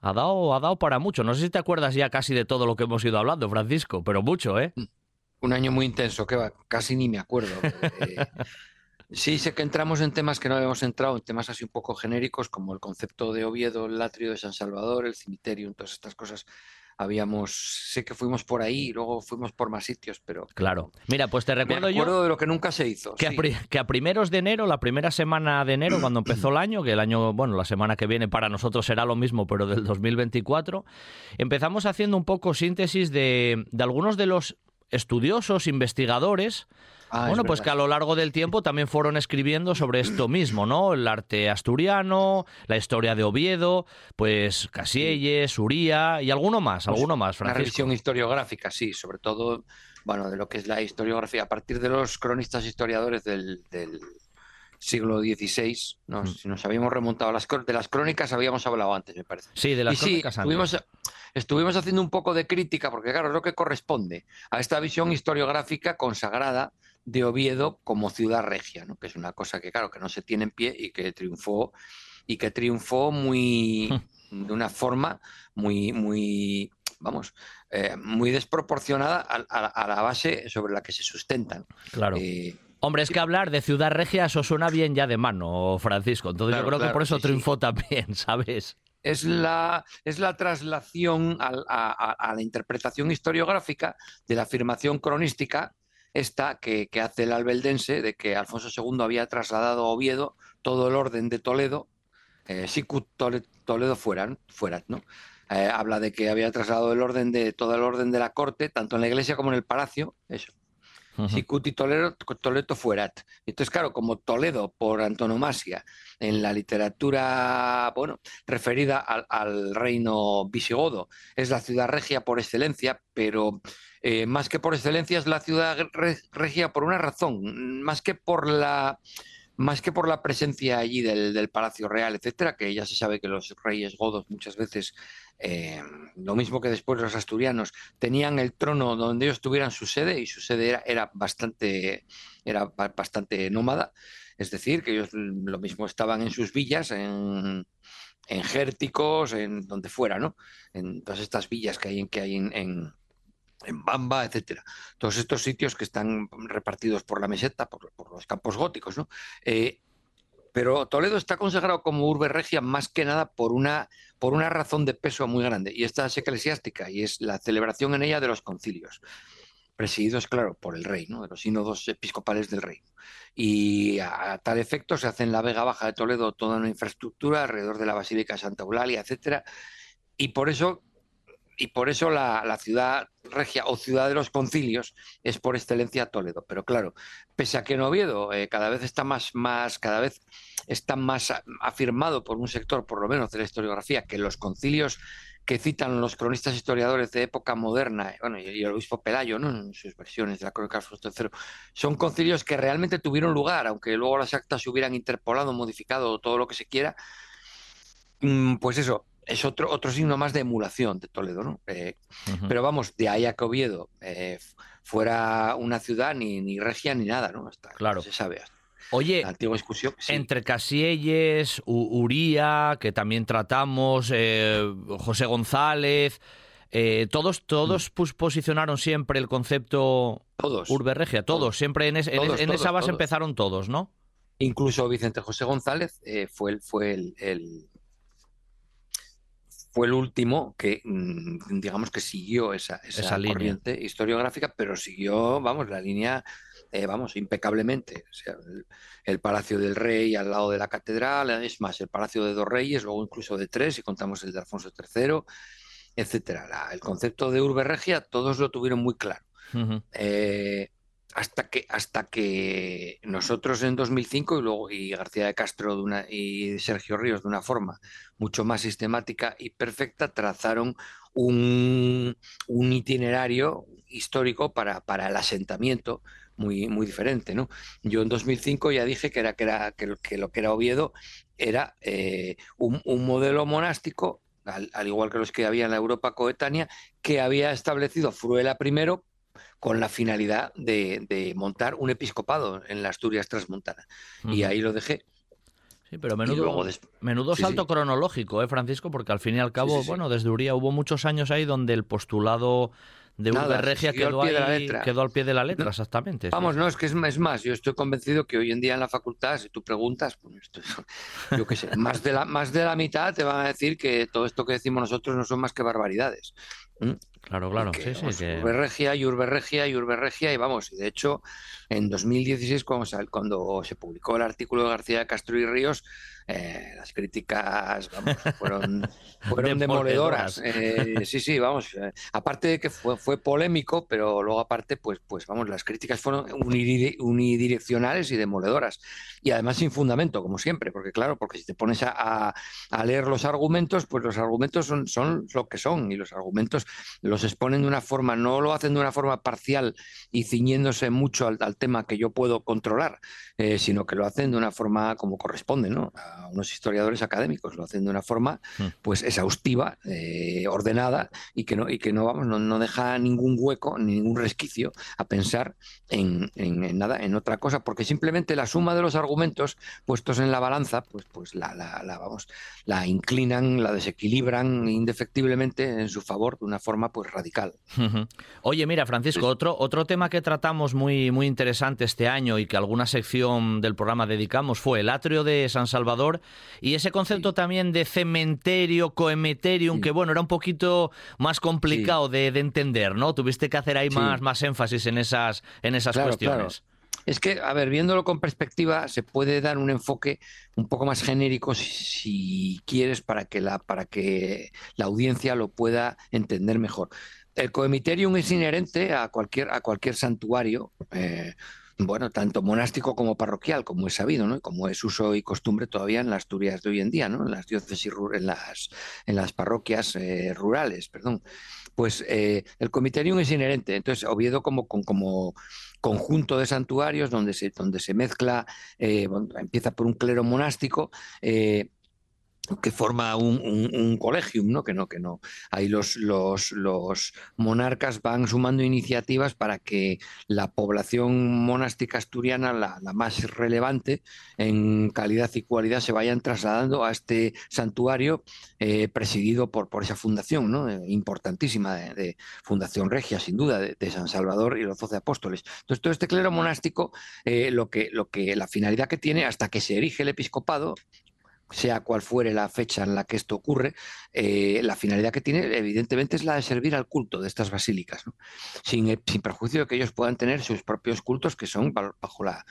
ha dado, ha dado para mucho, no sé si te acuerdas ya casi de todo lo que hemos ido hablando, Francisco, pero mucho, ¿eh? Un año muy intenso, que va, casi ni me acuerdo. Eh, Sí, sé que entramos en temas que no habíamos entrado, en temas así un poco genéricos, como el concepto de Oviedo, el atrio de San Salvador, el cementerio, todas estas cosas. Habíamos, sé que fuimos por ahí, luego fuimos por más sitios, pero... Claro. Mira, pues te recuerdo me acuerdo de lo que nunca se hizo. Que, a que, a primeros de enero, la primera semana de enero, cuando empezó el año, que el año, bueno, la semana que viene para nosotros será lo mismo, pero del 2024, empezamos haciendo un poco síntesis de, de algunos de los estudiosos, investigadores, Ah, bueno, pues que a lo largo del tiempo también fueron escribiendo sobre esto mismo, ¿no? El arte asturiano, la historia de Oviedo, pues Casielles, Uría y alguno más, pues alguno más, Francisco. Una revisión historiográfica, sí, sobre todo, bueno, de lo que es la historiografía, a partir de los cronistas historiadores del, siglo XVI, ¿no? Mm. si nos habíamos remontado a las de las crónicas habíamos hablado antes, me parece. Sí, de las crónicas antes. Estuvimos, estuvimos haciendo un poco de crítica, porque claro, es lo que corresponde a esta visión historiográfica consagrada de Oviedo como ciudad regia, ¿no? que es una cosa que, claro, que no se tiene en pie y que triunfó y que triunfó muy hmm. de una forma muy, muy, vamos, eh, muy desproporcionada a, la base sobre la que se sustentan. Claro. Eh, Hombre, es que hablar de ciudad regia eso suena bien ya de mano, Francisco. Entonces yo creo que por eso triunfó también, ¿sabes? Es la, es la traslación a, a, la interpretación historiográfica de la afirmación cronística esta que, hace el albeldense de que Alfonso II había trasladado a Oviedo todo el orden de Toledo, eh, Toledo fuera, fuera ¿no? Eh, habla de que había trasladado el orden de todo el orden de la corte, tanto en la iglesia como en el palacio, eso. Sicuti Toledo, Toledo fuerat. Entonces, claro, como Toledo por antonomasia en la literatura, bueno, referida al, reino visigodo, es la ciudad regia por excelencia, pero eh, más que por excelencia es la ciudad regia por una razón, más que por la más que por la presencia allí del, Palacio Real, etcétera, que ya se sabe que los reyes godos muchas veces, eh, lo mismo que después los asturianos, tenían el trono donde ellos tuvieran su sede y su sede era, bastante, era bastante nómada, es decir, que ellos lo mismo estaban en sus villas, en, en Gérticos, en donde fuera, ¿no? En todas estas villas que hay, que hay en en Bamba, etcétera. Todos estos sitios que están repartidos por la meseta, por, los campos góticos, ¿no? Eh, pero Toledo está consagrado como urbe regia más que nada por una, por una razón de peso muy grande, y esta es eclesiástica, y es la celebración en ella de los concilios, presididos, claro, por el rey, ¿no? de los sínodos episcopales del rey. Y a, tal efecto se hace en la Vega Baja de Toledo toda una infraestructura alrededor de la Basílica de Santa Eulalia, etcétera, y por eso y por eso la, ciudad regia o ciudad de los concilios es por excelencia Toledo. Pero claro, pese a que en Oviedo eh, cada vez está más, más, cada vez está más afirmado por un sector, por lo menos de la historiografía, que los concilios que citan los cronistas historiadores de época moderna, bueno, y el obispo Pelayo, ¿no? en sus versiones de la crónica de Alfonso III, son concilios que realmente tuvieron lugar, aunque luego las actas se hubieran interpolado, modificado, todo lo que se quiera, mm, pues eso, es otro, otro signo más de emulación de Toledo, ¿no? Eh, pero vamos, de ahí a que Oviedo eh, fuera una ciudad ni, ni, regia ni nada, ¿no? Hasta claro. se sabe. Oye, antigua discusión, entre Casielles, Uría, que también tratamos, eh, José González, todos, todos mm. posicionaron siempre el concepto todos, urbe regia, todos, siempre en, esa base empezaron todos, ¿no? Incluso Vicente José González fue, fue el, fue el último que, mm, digamos, que siguió esa, esa, corriente historiográfica, pero siguió, vamos, la línea, eh, vamos, impecablemente. O sea, el, Palacio del Rey al lado de la catedral, es más, el Palacio de dos Reyes, luego incluso de tres, si contamos el de Alfonso III, etcétera. el concepto de urbe regia, todos lo tuvieron muy claro hasta que hasta que nosotros en 2005 y luego y García de Castro de una, y Sergio Ríos de una forma mucho más sistemática y perfecta trazaron un, un itinerario histórico para, para el asentamiento muy, muy diferente. ¿no? Yo en 2005 ya dije que, era, que, era, que, lo que era Oviedo era eh, un, un, modelo monástico, al, al, igual que los que había en la Europa coetánea, que había establecido Fruela primero con la finalidad de, montar un episcopado en la Asturias transmontana. Y ahí lo dejé. Sí, pero menudo, menudo salto cronológico, ¿eh, Francisco? Porque al fin y al cabo, bueno, desde Uría hubo muchos años ahí donde el postulado de Urbe Regia quedó, al pie de la letra, exactamente. Vamos, no, es que es, más, yo estoy convencido que hoy en día en la facultad, si tú preguntas, pues yo qué sé, más de, la, más de la mitad te van a decir que todo esto que decimos nosotros no son más que barbaridades. Claro, claro. sí, sí, Urbe Regia y Urbe Regia y Urbe Regia, y vamos, y de hecho, en 2016, cuando, cuando se publicó el artículo de García Castro y Ríos, eh, las críticas fueron, fueron demoledoras. Eh, sí, sí, vamos. Eh, aparte de que fue, fue polémico, pero luego aparte, pues, pues vamos, las críticas fueron unidireccionales y demoledoras. Y además sin fundamento, como siempre, porque claro, porque si te pones a, a, leer los argumentos, pues los argumentos son, son lo que son y los argumentos los exponen de una forma, no lo hacen de una forma parcial y ciñéndose mucho al, al tema que yo puedo controlar, sino que lo hacen de una forma como corresponde, ¿no? Unos historiadores académicos, lo hacen de una forma hmm. pues exhaustiva, eh, ordenada y que no, y que no vamos, no, deja ningún hueco, ningún resquicio a pensar en, nada, en otra cosa, porque simplemente la suma de los argumentos puestos en la balanza, pues, pues la, la, vamos, la inclinan, la desequilibran indefectiblemente en su favor de una forma pues radical. Oye, mira, Francisco, otro, otro tema que tratamos muy, muy interesante este año y que alguna sección del programa dedicamos fue el atrio de San Salvador y ese concepto también de cementerio, coemeterium, que bueno, era un poquito más complicado de, entender, ¿no? Tuviste que hacer ahí más, más énfasis en esas, en esas cuestiones. Es que, a ver, viéndolo con perspectiva, se puede dar un enfoque un poco más genérico si, quieres para que, la, para que la audiencia lo pueda entender mejor. El coemiterium es inherente a cualquier, a cualquier santuario. Eh, bueno, tanto monástico como parroquial, como es sabido, ¿no? como es uso y costumbre todavía en las Asturias de hoy en día, ¿no? En las diócesis, en las, en las parroquias eh, rurales, perdón. Pues eh, el comiterium es inherente. Entonces, Oviedo como, como conjunto de santuarios donde se, donde se mezcla, eh, empieza por un clero monástico, que forma un, un, colegium, ¿no? Que no, que no. Ahí los, los, los, monarcas van sumando iniciativas para que la población monástica asturiana, la, más relevante en calidad y cualidad, se vayan trasladando a este santuario eh, presidido por, por esa fundación, ¿no? Eh, importantísima de, Fundación Regia, sin duda, de, San Salvador y los doce apóstoles. Entonces, todo este clero monástico, eh, lo, que, lo que la finalidad que tiene hasta que se erige el episcopado, sea cual fuere la fecha en la que esto ocurre, eh, la finalidad que tiene evidentemente es la de servir al culto de estas basílicas, sin, eh, sin, perjuicio de que ellos puedan tener sus propios cultos que son bajo la,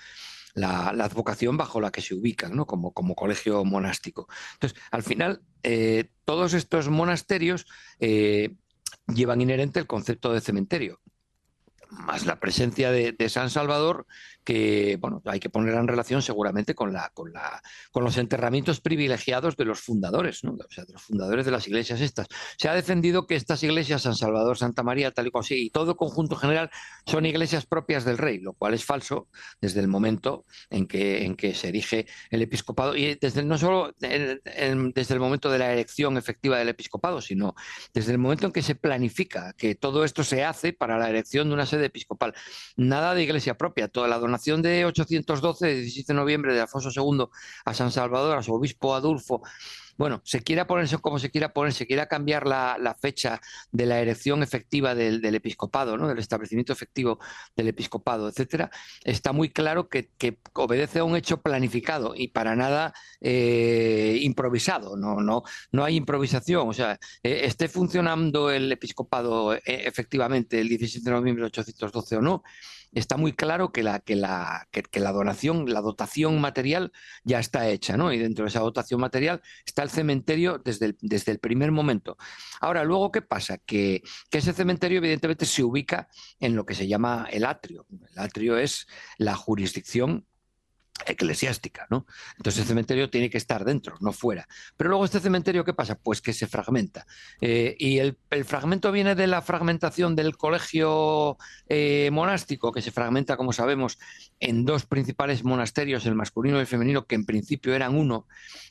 advocación bajo la que se ubican, como colegio monástico. Entonces, al final, eh, todos estos monasterios llevan inherente el concepto de cementerio más la presencia de, San Salvador, que bueno, hay que poner en relación seguramente con, la, con, la, con los enterramientos privilegiados de los fundadores, ¿no? o sea, de los fundadores de las iglesias estas. Se ha defendido que estas iglesias, San Salvador, Santa María, tal y como así, y todo conjunto general, son iglesias propias del rey, lo cual es falso desde el momento en que, en que se erige el episcopado, y desde no solo desde el momento de la elección efectiva del episcopado, sino desde el momento en que se planifica que todo esto se hace para la elección de una sede episcopal. Nada de iglesia propia. Toda la donación de 812, de 17 de noviembre de Alfonso II a San Salvador, a su obispo Adulfo, bueno, se quiera ponerse como se quiera poner, se quiera cambiar la, fecha de la elección efectiva del, episcopado, ¿no? del establecimiento efectivo del episcopado, etcétera, está muy claro que, obedece a un hecho planificado y para nada eh, improvisado. No, no, no hay improvisación. O sea, eh, esté funcionando el episcopado eh, efectivamente el 17 de noviembre de 812 o no, está muy claro que la, que la, que, la donación, la dotación material ya está hecha, ¿no? Y dentro de esa dotación material está el cementerio desde el, desde el primer momento. Ahora, luego, ¿qué pasa? Que, que ese cementerio evidentemente se ubica en lo que se llama el atrio. El atrio es la jurisdicción eclesiástica, ¿no? Entonces el cementerio tiene que estar dentro, no fuera. Pero luego este cementerio, ¿qué pasa? Pues que se fragmenta. Eh, y el, fragmento viene de la fragmentación del colegio eh, monástico, que se fragmenta, como sabemos, en dos principales monasterios, el masculino y el femenino, que en principio eran uno,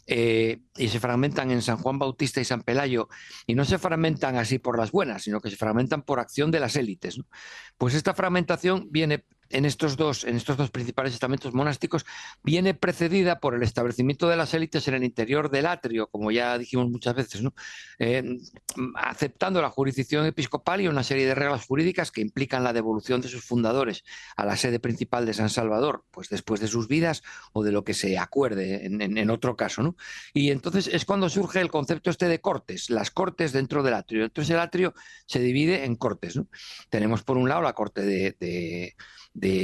eh, y se fragmentan en San Juan Bautista y San Pelayo, y no se fragmentan así por las buenas, sino que se fragmentan por acción de las élites. Pues esta fragmentación viene en estos dos, en estos dos principales estamentos monásticos, viene precedida por el establecimiento de las élites en el interior del atrio, como ya dijimos muchas veces. Eh, aceptando la jurisdicción episcopal y una serie de reglas jurídicas que implican la devolución de sus fundadores a la sede principal de San Salvador, pues después de sus vidas o de lo que se acuerde en, otro caso. Y entonces es cuando surge el concepto este de cortes, las cortes dentro del atrio. Entonces el atrio se divide en cortes. Tenemos por un lado la corte de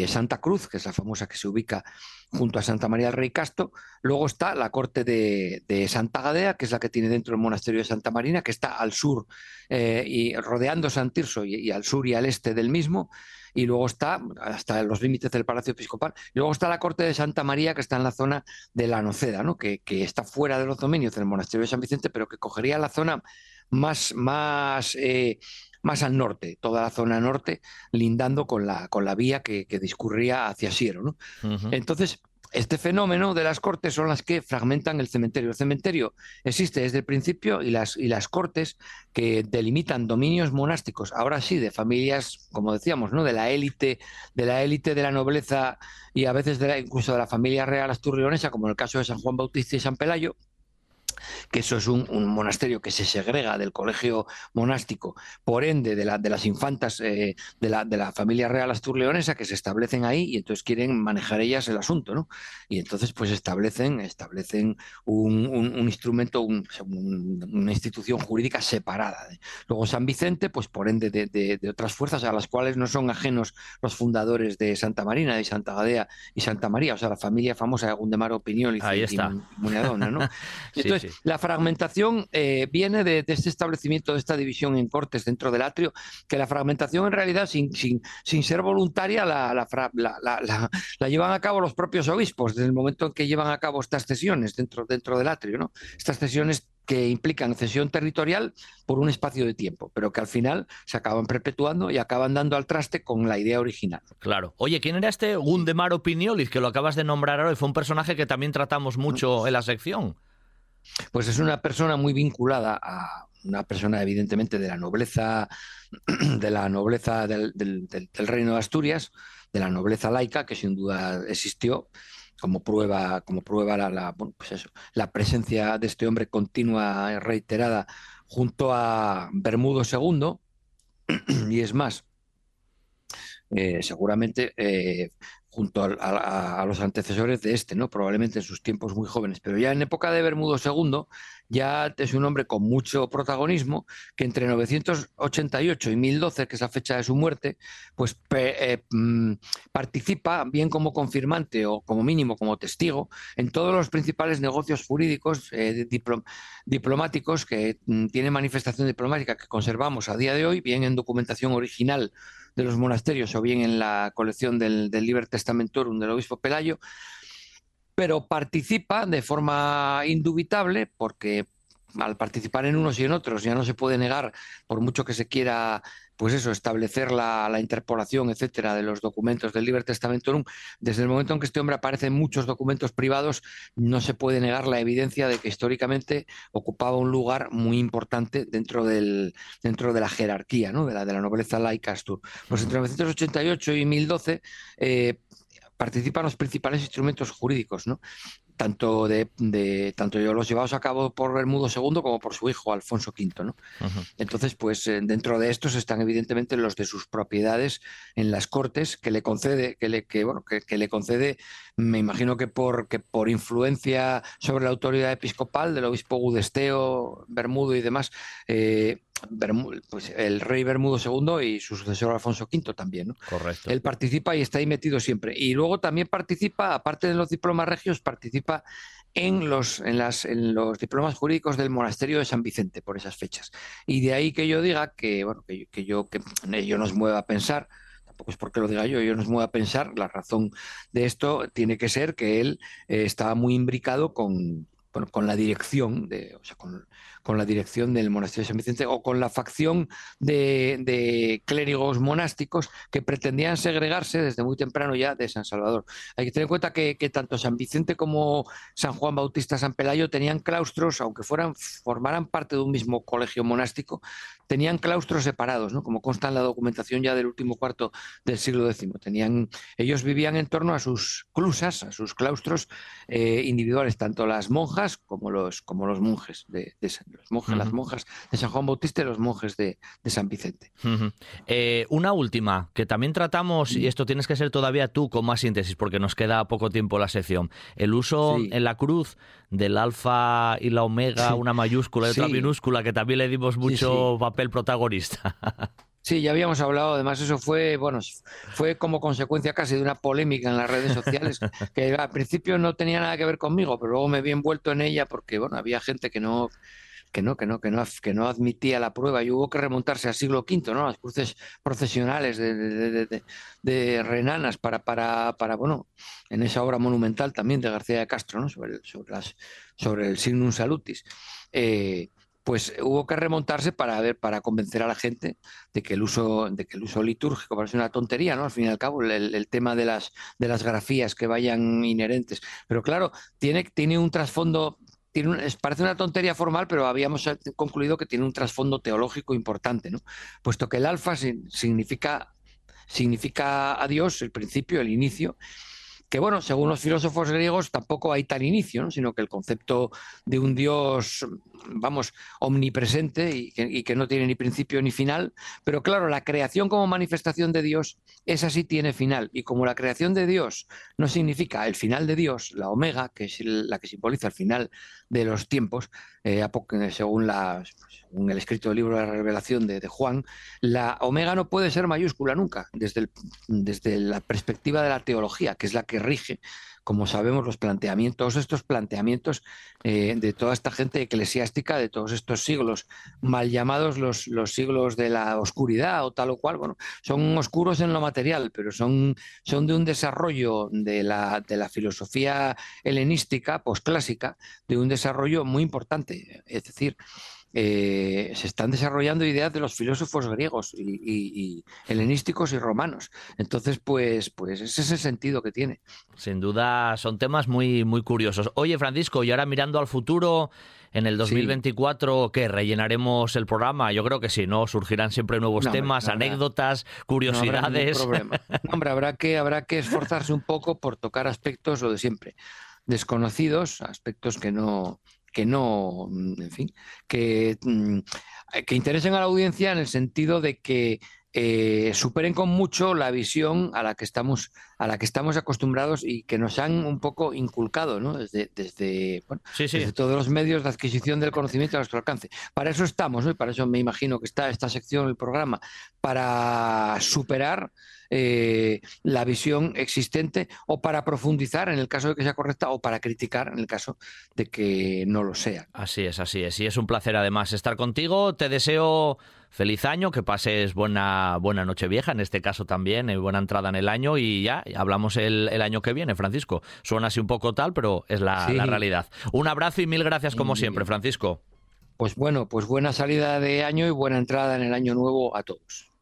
Santa Cruz, que es la famosa que se ubica junto a Santa María del Rey Casto. Luego está la corte de, Santa Gadea, que es la que tiene dentro el monasterio de Santa Marina, que está al sur eh, y rodeando San Tirso y, al sur y al este del mismo. Y luego está hasta los límites del Palacio Episcopal. Y luego está la corte de Santa María, que está en la zona de la Noceda, ¿no? que, está fuera de los dominios del monasterio de San Vicente, pero que cogería la zona más, más eh, más al norte, toda la zona norte, lindando con la, con la vía que, discurría hacia Siero. ¿no? Entonces, este fenómeno de las cortes son las que fragmentan el cementerio. El cementerio existe desde el principio y las, y las cortes que delimitan dominios monásticos, ahora sí, de familias, como decíamos, ¿no? de la élite, de la élite de la nobleza y a veces de incluso de la familia real asturleonesa, como en el caso de San Juan Bautista y San Pelayo, que eso es un, monasterio que se segrega del colegio monástico, por ende de, de las infantas eh, de, la, de, la, familia real asturleonesa que se establecen ahí y entonces quieren manejar ellas el asunto, ¿no? Y entonces pues establecen, establecen un, instrumento, una institución jurídica separada. Luego San Vicente, pues por ende de, otras fuerzas a las cuales no son ajenos los fundadores de Santa Marina, de Santa Gadea y Santa María, o sea, la familia famosa de Gundemar Opinión y, Muneadona, ¿no? entonces, la fragmentación eh, viene de, este establecimiento, de esta división en cortes dentro del atrio, que la fragmentación en realidad, sin, sin, ser voluntaria, la, la, llevan a cabo los propios obispos desde el momento en que llevan a cabo estas cesiones dentro, dentro del atrio. ¿no? Estas cesiones que implican cesión territorial por un espacio de tiempo, pero que al final se acaban perpetuando y acaban dando al traste con la idea original. Claro. Oye, ¿quién era este Gundemar Opiniolis que lo acabas de nombrar ahora? Fue un personaje que también tratamos mucho en la sección. Pues es una persona muy vinculada a una persona evidentemente de la nobleza, de la nobleza del, reino de Asturias, de la nobleza laica, que sin duda existió, como prueba, como prueba la, pues la presencia de este hombre continua reiterada junto a Bermudo II, y es más, eh, seguramente eh, junto a, los antecesores de este, ¿no? Probablemente en sus tiempos muy jóvenes. Pero ya en época de Bermudo II, ya es un hombre con mucho protagonismo, que entre 988 y 1012, que es la fecha de su muerte, pues eh, mm, participa, bien como confirmante o como mínimo como testigo, en todos los principales negocios jurídicos eh, diplomáticos que mm, tienen manifestación diplomática que conservamos a día de hoy, bien en documentación original de los monasterios o bien en la colección del, del Liber Testamentorum del obispo Pelayo, pero participa de forma indubitable porque al participar en unos y en otros ya no se puede negar, por mucho que se quiera pues eso, establecer la, interpolación, etcétera, de los documentos del Liber Testamentorum, desde el momento en que este hombre aparece en muchos documentos privados, no se puede negar la evidencia de que históricamente ocupaba un lugar muy importante dentro, del, dentro de la jerarquía, ¿no? de, la, de la nobleza laica Astur. Pues entre 1988 y 1012 eh, participan los principales instrumentos jurídicos, ¿no? Tanto de, tanto los llevados a cabo por Bermudo II como por su hijo Alfonso V, ¿no? Entonces, pues eh, dentro de estos están evidentemente los de sus propiedades en las Cortes que le concede, que le, que, bueno, que, le concede, me imagino que por que por influencia sobre la autoridad episcopal del obispo Gudesteo, Bermudo y demás, eh, pues el rey Bermudo II y su sucesor Alfonso V también, ¿no? Correcto. Él participa y está ahí metido siempre. Y luego también participa, aparte de los diplomas regios, participa en los, en, las, en los diplomas jurídicos del monasterio de San Vicente por esas fechas. Y de ahí que yo diga que, bueno, que, que yo, que ello nos mueva a pensar, tampoco es porque lo diga yo, yo nos mueva a pensar, la razón de esto tiene que ser que él eh, estaba muy imbricado con, con la dirección, de, o sea, con, con la dirección del monasterio de San Vicente o con la facción de, clérigos monásticos que pretendían segregarse desde muy temprano ya de San Salvador. Hay que tener en cuenta que, tanto San Vicente como San Juan Bautista San Pelayo tenían claustros, aunque fueran, formaran parte de un mismo colegio monástico, tenían claustros separados, ¿no? como consta en la documentación ya del último cuarto del siglo X. Tenían, ellos vivían en torno a sus clusas, a sus claustros eh, individuales, tanto las monjas como los, como los monjes de, los monjes, las monjas de San Juan Bautista y los monjes de, San Vicente. Eh, una última, que también tratamos, y esto tienes que ser todavía tú con más síntesis, porque nos queda poco tiempo la sección. El uso en la cruz del alfa y la omega, una mayúscula y otra minúscula, que también le dimos mucho papel protagonista. Sí, ya habíamos hablado, además eso fue, bueno, fue como consecuencia casi de una polémica en las redes sociales, que al principio no tenía nada que ver conmigo, pero luego me vi envuelto en ella porque, bueno, había gente que no, que no, que no, que no, que no admitía la prueba y hubo que remontarse al siglo V, ¿no? Las cruces procesionales de, renanas para, para, para, bueno, en esa obra monumental también de García de Castro, ¿no? Sobre, sobre, las, el signum salutis. Eh, pues hubo que remontarse para ver, para convencer a la gente de que el uso, de que el uso litúrgico parece una tontería, ¿no? Al fin y al cabo, el, tema de las, de las grafías que vayan inherentes. Pero claro, tiene, tiene un trasfondo tiene parece una tontería formal, pero habíamos concluido que tiene un trasfondo teológico importante, ¿no? Puesto que el alfa significa, significa a Dios, el principio, el inicio, que bueno, según los filósofos griegos tampoco hay tal inicio, sino que el concepto de un Dios, vamos, omnipresente y que, no tiene ni principio ni final, pero claro, la creación como manifestación de Dios, esa sí tiene final, y como la creación de Dios no significa el final de Dios, la omega, que es la que simboliza el final de los tiempos, eh, según las en el escrito del libro de la revelación de, Juan, la omega no puede ser mayúscula nunca, desde, desde la perspectiva de la teología, que es la que rige, como sabemos, los planteamientos, estos planteamientos eh, de toda esta gente eclesiástica de todos estos siglos, mal llamados los, los, siglos de la oscuridad o tal o cual, bueno, son oscuros en lo material, pero son, son de un desarrollo de la, de la filosofía helenística, posclásica, de un desarrollo muy importante. Es decir, eh, se están desarrollando ideas de los filósofos griegos y, helenísticos y romanos. Entonces, pues, pues ese es el sentido que tiene. Sin duda, son temas muy, muy curiosos. Oye, Francisco, y ahora mirando al futuro, en el 2024, ¿qué? ¿Rellenaremos el programa? Yo creo que sí, ¿no? Surgirán siempre nuevos temas, anécdotas, curiosidades. Hombre, habrá que, habrá que esforzarse un poco por tocar aspectos, lo de siempre, desconocidos, aspectos que no, que no, mm, en fin, que, mm, que interesen a la audiencia en el sentido de que eh, superen con mucho la visión a la que estamos a la que estamos acostumbrados y que nos han un poco inculcado ¿no? desde, desde, todos los medios de adquisición del conocimiento a nuestro alcance. Para eso estamos, ¿no? y para eso me imagino que está esta sección del programa, para superar eh, la visión existente o para profundizar en el caso de que sea correcta o para criticar en el caso de que no lo sea. Así es, así es. Y es un placer además estar contigo. Te deseo feliz año, que pases buena, buena noche vieja, en este caso también, y buena entrada en el año y ya, hablamos el, año que viene, Francisco. Suena así un poco tal, pero es la, la realidad. Un abrazo y mil gracias como siempre, Francisco. Pues bueno, pues buena salida de año y buena entrada en el año nuevo a todos.